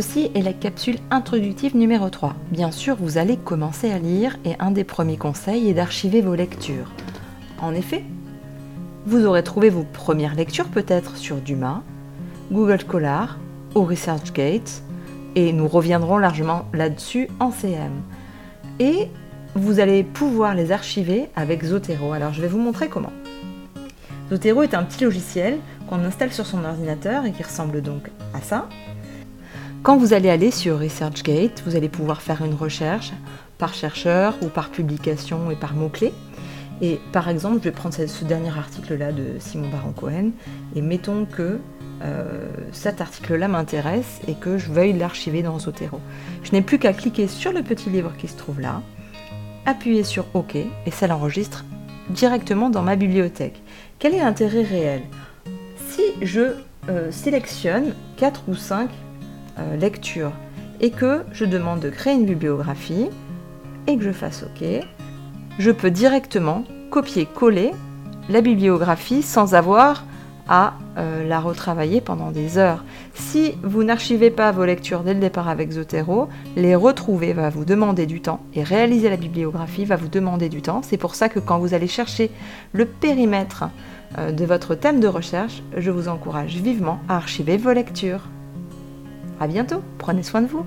ceci est la capsule introductive numéro 3. Bien sûr, vous allez commencer à lire et un des premiers conseils est d'archiver vos lectures. En effet, vous aurez trouvé vos premières lectures peut-être sur Dumas, Google Scholar ou ResearchGate et nous reviendrons largement là-dessus en CM. Et vous allez pouvoir les archiver avec Zotero. Alors je vais vous montrer comment. Zotero est un petit logiciel qu'on installe sur son ordinateur et qui ressemble donc à ça. Quand vous allez aller sur ResearchGate, vous allez pouvoir faire une recherche par chercheur ou par publication et par mots-clés. Et par exemple, je vais prendre ce dernier article-là de Simon Baron-Cohen et mettons que euh, cet article-là m'intéresse et que je veuille l'archiver dans Zotero. Je n'ai plus qu'à cliquer sur le petit livre qui se trouve là, appuyer sur OK et ça l'enregistre directement dans ma bibliothèque. Quel est l'intérêt réel? Si je euh, sélectionne 4 ou 5 euh, lectures et que je demande de créer une bibliographie et que je fasse OK, je peux directement copier-coller la bibliographie sans avoir à euh, la retravailler pendant des heures. Si vous n'archivez pas vos lectures dès le départ avec Zotero, les retrouver va vous demander du temps et réaliser la bibliographie va vous demander du temps. C'est pour ça que quand vous allez chercher le périmètre euh, de votre thème de recherche, je vous encourage vivement à archiver vos lectures. A bientôt, prenez soin de vous.